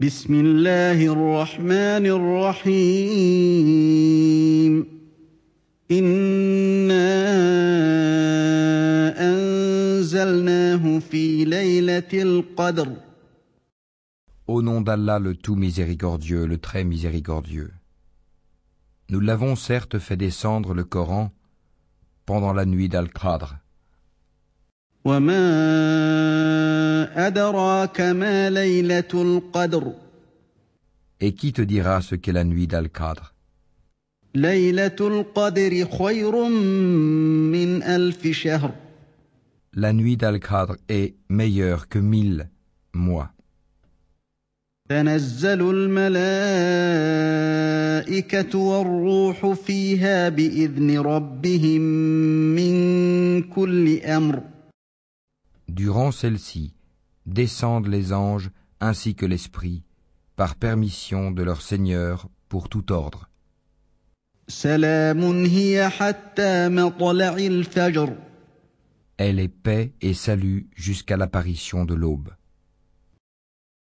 بسم الله الرحمن الرحيم إنا أنزلناه في ليلة القدر Au nom d'Allah le tout miséricordieux, le très miséricordieux. Nous l'avons certes fait descendre le Coran pendant la nuit d'Al-Qadr. وما أدراك ما ليلة القدر Et qui te dira ce qu'est la nuit d'Al-Qadr ليلة القدر خير من ألف شهر La nuit d'Al-Qadr est meilleure que mille mois. تنزل الملائكة والروح فيها بإذن ربهم من كل أمر Durant celle-ci, descendent les anges ainsi que l'Esprit, par permission de leur Seigneur pour tout ordre. Elle est paix et salut jusqu'à l'apparition de l'aube.